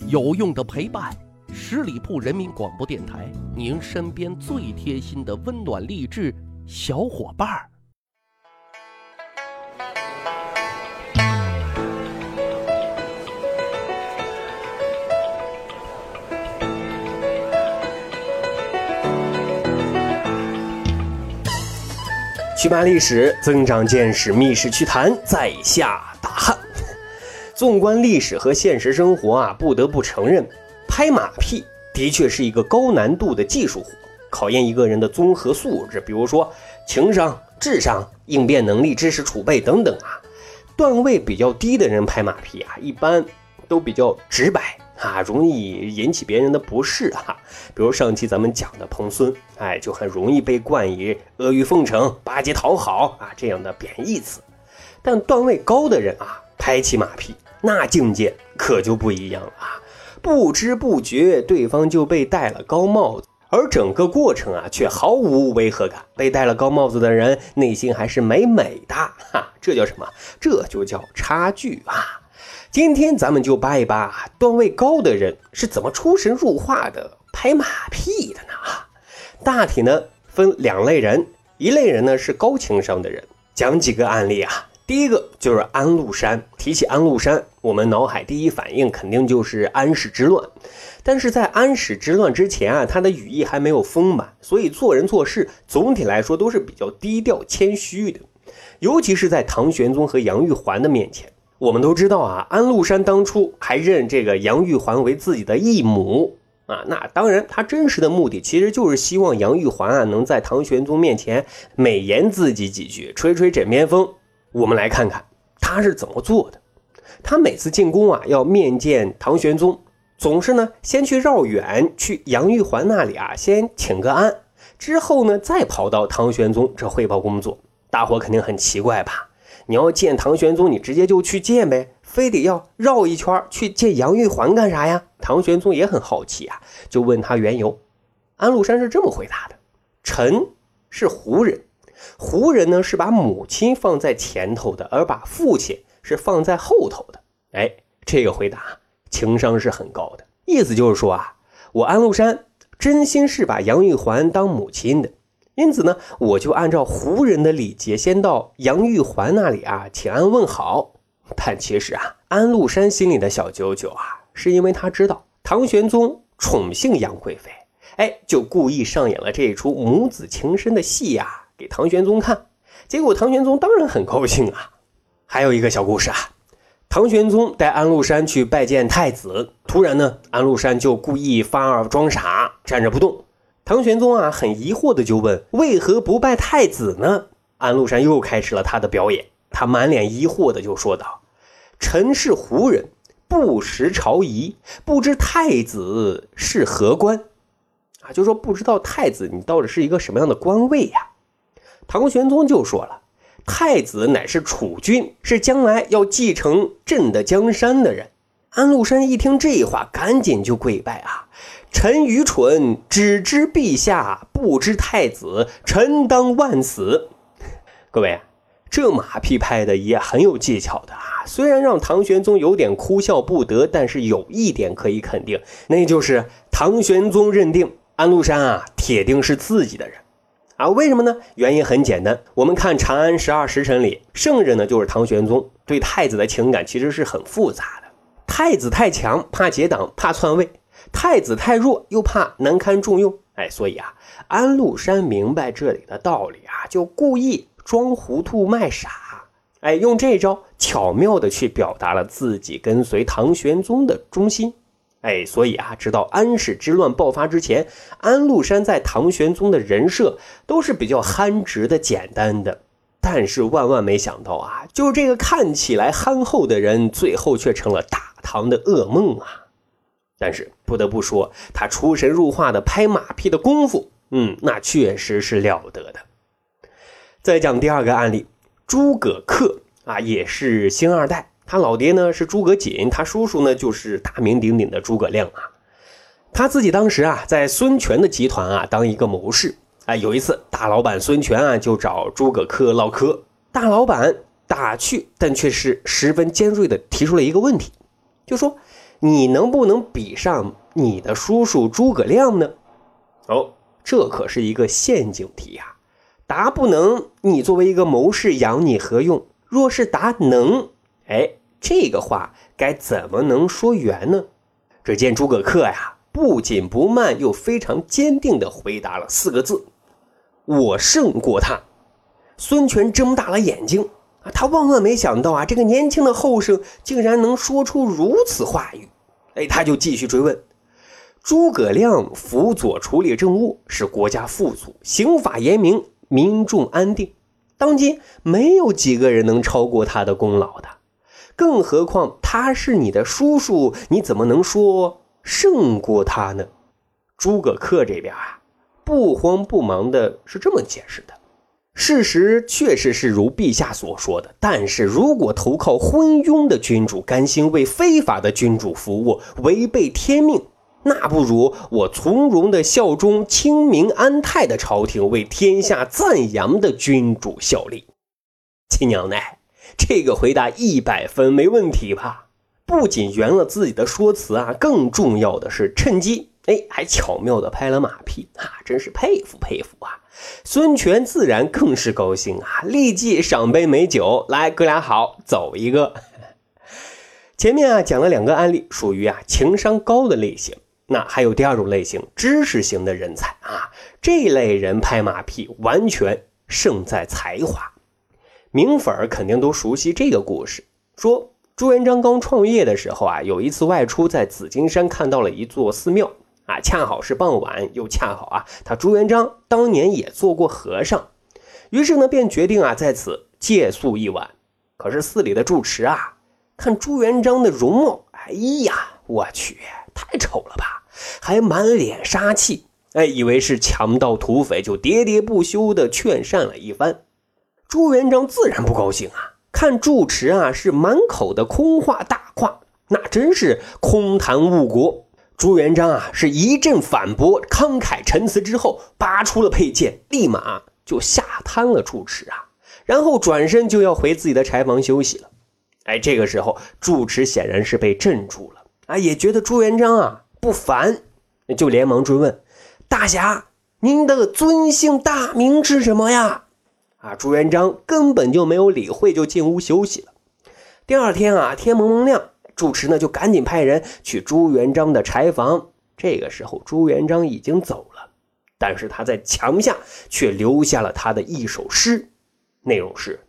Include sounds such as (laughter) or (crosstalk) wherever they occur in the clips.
有用的陪伴，十里铺人民广播电台，您身边最贴心的温暖励志小伙伴儿。去扒历史，增长见识，密室趣谈，在下大汉。纵观历史和现实生活啊，不得不承认，拍马屁的确是一个高难度的技术活，考验一个人的综合素质，比如说情商、智商、应变能力、知识储备等等啊。段位比较低的人拍马屁啊，一般都比较直白啊，容易引起别人的不适哈。比如上期咱们讲的彭孙，哎，就很容易被冠以阿谀奉承、巴结讨好啊这样的贬义词。但段位高的人啊，拍起马屁，那境界可就不一样了啊！不知不觉，对方就被戴了高帽子，而整个过程啊，却毫无违和感。被戴了高帽子的人，内心还是美美的，哈，这叫什么？这就叫差距啊！今天咱们就扒一扒段位高的人是怎么出神入化的拍马屁的呢？啊，大体呢分两类人，一类人呢是高情商的人，讲几个案例啊。第一个就是安禄山。提起安禄山，我们脑海第一反应肯定就是安史之乱。但是在安史之乱之前啊，他的羽翼还没有丰满，所以做人做事总体来说都是比较低调谦虚的。尤其是在唐玄宗和杨玉环的面前，我们都知道啊，安禄山当初还认这个杨玉环为自己的义母啊。那当然，他真实的目的其实就是希望杨玉环啊能在唐玄宗面前美言自己几句，吹吹枕边风。我们来看看他是怎么做的。他每次进宫啊，要面见唐玄宗，总是呢先去绕远去杨玉环那里啊，先请个安，之后呢再跑到唐玄宗这汇报工作。大伙肯定很奇怪吧？你要见唐玄宗，你直接就去见呗，非得要绕一圈去见杨玉环干啥呀？唐玄宗也很好奇啊，就问他缘由。安禄山是这么回答的：“臣是胡人。”胡人呢是把母亲放在前头的，而把父亲是放在后头的。哎，这个回答情商是很高的，意思就是说啊，我安禄山真心是把杨玉环当母亲的，因此呢，我就按照胡人的礼节，先到杨玉环那里啊请安问好。但其实啊，安禄山心里的小九九啊，是因为他知道唐玄宗宠幸杨贵妃，哎，就故意上演了这一出母子情深的戏呀。给唐玄宗看，结果唐玄宗当然很高兴啊。还有一个小故事啊，唐玄宗带安禄山去拜见太子，突然呢，安禄山就故意发二装傻，站着不动。唐玄宗啊，很疑惑的就问：“为何不拜太子呢？”安禄山又开始了他的表演，他满脸疑惑的就说道：“臣是胡人，不识朝仪，不知太子是何官。”啊，就说不知道太子你到底是一个什么样的官位呀？唐玄宗就说了：“太子乃是储君，是将来要继承朕的江山的人。”安禄山一听这话，赶紧就跪拜啊！臣愚蠢，只知陛下，不知太子，臣当万死。各位，这马屁拍的也很有技巧的啊！虽然让唐玄宗有点哭笑不得，但是有一点可以肯定，那就是唐玄宗认定安禄山啊，铁定是自己的人。啊，为什么呢？原因很简单，我们看《长安十二时辰》里，圣人呢就是唐玄宗，对太子的情感其实是很复杂的。太子太强，怕结党，怕篡位；太子太弱，又怕难堪重用。哎，所以啊，安禄山明白这里的道理啊，就故意装糊涂卖傻，哎，用这招巧妙的去表达了自己跟随唐玄宗的忠心。哎，所以啊，直到安史之乱爆发之前，安禄山在唐玄宗的人设都是比较憨直的、简单的。但是万万没想到啊，就这个看起来憨厚的人，最后却成了大唐的噩梦啊！但是不得不说，他出神入化的拍马屁的功夫，嗯，那确实是了得的。再讲第二个案例，诸葛恪啊，也是星二代。他老爹呢是诸葛瑾，他叔叔呢就是大名鼎鼎的诸葛亮啊。他自己当时啊在孙权的集团啊当一个谋士啊。有一次大老板孙权啊就找诸葛恪唠嗑，大老板打趣，但却是十分尖锐的提出了一个问题，就说：“你能不能比上你的叔叔诸葛亮呢？哦，这可是一个陷阱题呀！答不能，你作为一个谋士，养你何用？若是答能，哎，这个话该怎么能说圆呢？只见诸葛恪呀，不紧不慢，又非常坚定地回答了四个字：“我胜过他。”孙权睁大了眼睛啊，他万万没想到啊，这个年轻的后生竟然能说出如此话语。哎，他就继续追问：“诸葛亮辅佐处理政务，使国家富足，刑法严明，民众安定。当今没有几个人能超过他的功劳的，更何况他是你的叔叔，你怎么能说胜过他呢？”诸葛恪这边啊，不慌不忙的是这么解释的。事实确实是如陛下所说的，但是如果投靠昏庸的君主，甘心为非法的君主服务，违背天命，那不如我从容的效忠清明安泰的朝廷，为天下赞扬的君主效力。亲娘奶，这个回答一百分没问题吧？不仅圆了自己的说辞啊，更重要的是趁机，哎，还巧妙的拍了马屁啊，真是佩服佩服啊！孙权自然更是高兴啊，立即赏杯美酒，来，哥俩好，走一个。(laughs) 前面啊讲了两个案例，属于啊情商高的类型。那还有第二种类型，知识型的人才啊，这类人拍马屁完全胜在才华。明粉肯定都熟悉这个故事，说朱元璋刚创业的时候啊，有一次外出在紫金山看到了一座寺庙。啊，恰好是傍晚，又恰好啊，他朱元璋当年也做过和尚，于是呢，便决定啊，在此借宿一晚。可是寺里的住持啊，看朱元璋的容貌，哎呀，我去，太丑了吧，还满脸杀气，哎，以为是强盗土匪，就喋喋不休的劝善了一番。朱元璋自然不高兴啊，看住持啊是满口的空话大话，那真是空谈误国。朱元璋啊，是一阵反驳，慷慨陈词之后，拔出了佩剑，立马就吓瘫了住持啊，然后转身就要回自己的柴房休息了。哎，这个时候住持显然是被镇住了啊，也觉得朱元璋啊不凡，就连忙追问：“大侠，您的尊姓大名是什么呀？”啊，朱元璋根本就没有理会，就进屋休息了。第二天啊，天蒙蒙亮。住持呢，就赶紧派人去朱元璋的柴房。这个时候，朱元璋已经走了，但是他在墙下却留下了他的一首诗，内容是：“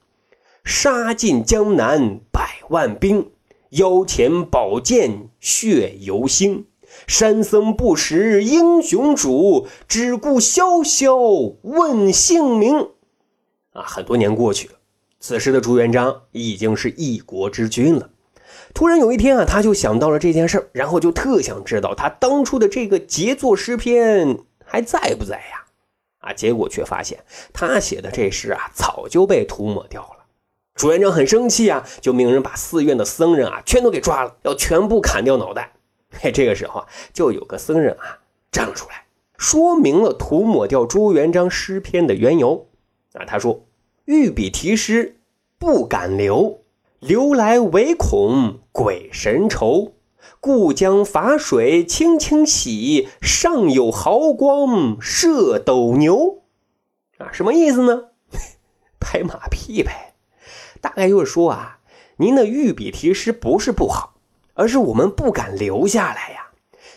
杀尽江南百万兵，腰前宝剑血犹腥。山僧不识英雄主，只顾潇潇问姓名。”啊，很多年过去了，此时的朱元璋已经是一国之君了。突然有一天啊，他就想到了这件事，然后就特想知道他当初的这个杰作诗篇还在不在呀？啊，结果却发现他写的这诗啊早就被涂抹掉了。朱元璋很生气啊，就命人把寺院的僧人啊全都给抓了，要全部砍掉脑袋。嘿，这个时候啊，就有个僧人啊站了出来，说明了涂抹掉朱元璋诗篇的缘由。啊，他说：“御笔题诗不敢留。”留来唯恐鬼神愁，故将法水轻轻洗，上有毫光射斗牛。啊，什么意思呢？(laughs) 拍马屁呗。大概就是说啊，您的御笔题诗不是不好，而是我们不敢留下来呀。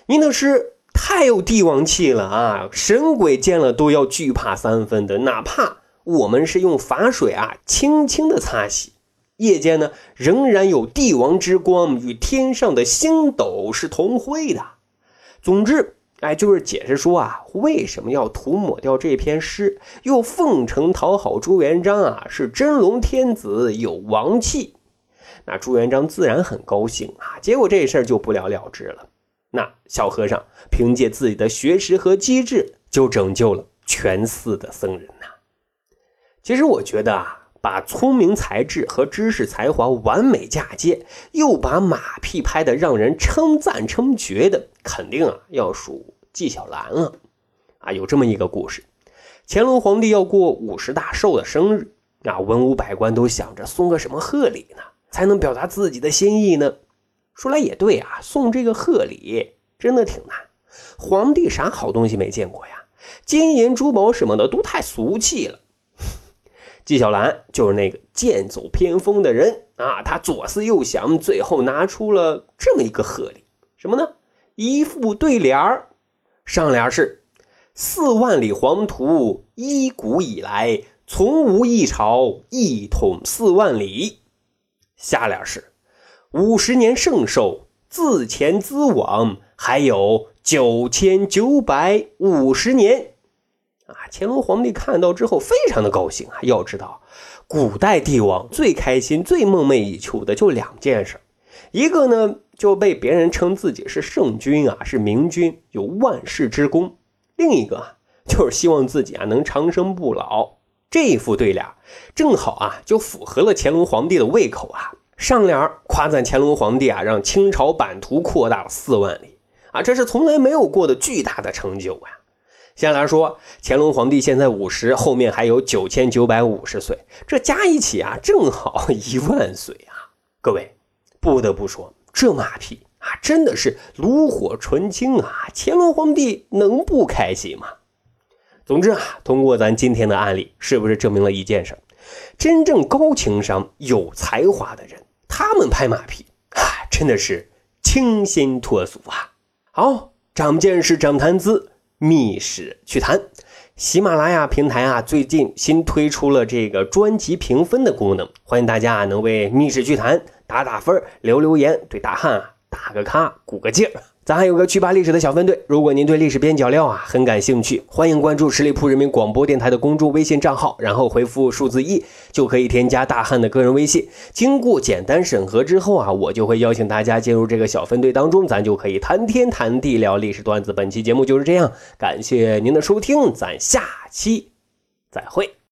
您的诗太有帝王气了啊，神鬼见了都要惧怕三分的，哪怕我们是用法水啊，轻轻的擦洗。夜间呢，仍然有帝王之光与天上的星斗是同辉的。总之，哎，就是解释说啊，为什么要涂抹掉这篇诗，又奉承讨好朱元璋啊，是真龙天子有王气。那朱元璋自然很高兴啊。结果这事儿就不了了之了。那小和尚凭借自己的学识和机智，就拯救了全寺的僧人呐。其实我觉得啊。把聪明才智和知识才华完美嫁接，又把马屁拍得让人称赞称绝的，肯定啊要数纪晓岚了。啊，有这么一个故事：乾隆皇帝要过五十大寿的生日，啊，文武百官都想着送个什么贺礼呢，才能表达自己的心意呢？说来也对啊，送这个贺礼真的挺难。皇帝啥好东西没见过呀？金银珠宝什么的都太俗气了。纪晓岚就是那个剑走偏锋的人啊，他左思右想，最后拿出了这么一个贺礼，什么呢？一副对联儿，上联是“四万里黄土一古以来，从无一朝一统四万里”，下联是“五十年圣寿，自前自往，还有九千九百五十年”。啊，乾隆皇帝看到之后非常的高兴啊！要知道，古代帝王最开心、最梦寐以求的就两件事，一个呢就被别人称自己是圣君啊，是明君，有万世之功；另一个啊就是希望自己啊能长生不老。这副对联正好啊就符合了乾隆皇帝的胃口啊。上联夸赞乾隆皇帝啊让清朝版图扩大了四万里啊，这是从来没有过的巨大的成就啊。先来说，乾隆皇帝现在五十，后面还有九千九百五十岁，这加一起啊，正好 (laughs) 一万岁啊！各位，不得不说，这马屁啊，真的是炉火纯青啊！乾隆皇帝能不开心吗？总之啊，通过咱今天的案例，是不是证明了一件事？真正高情商、有才华的人，他们拍马屁啊，真的是清新脱俗啊！好，长见识，长谈资。密室趣谈，喜马拉雅平台啊，最近新推出了这个专辑评分的功能，欢迎大家啊能为密室趣谈打打分、留留言，对大汉啊打个卡、鼓个劲儿。咱还有个趣吧历史的小分队，如果您对历史边角料啊很感兴趣，欢迎关注十里铺人民广播电台的公众微信账号，然后回复数字一就可以添加大汉的个人微信。经过简单审核之后啊，我就会邀请大家进入这个小分队当中，咱就可以谈天谈地聊历史段子。本期节目就是这样，感谢您的收听，咱下期再会。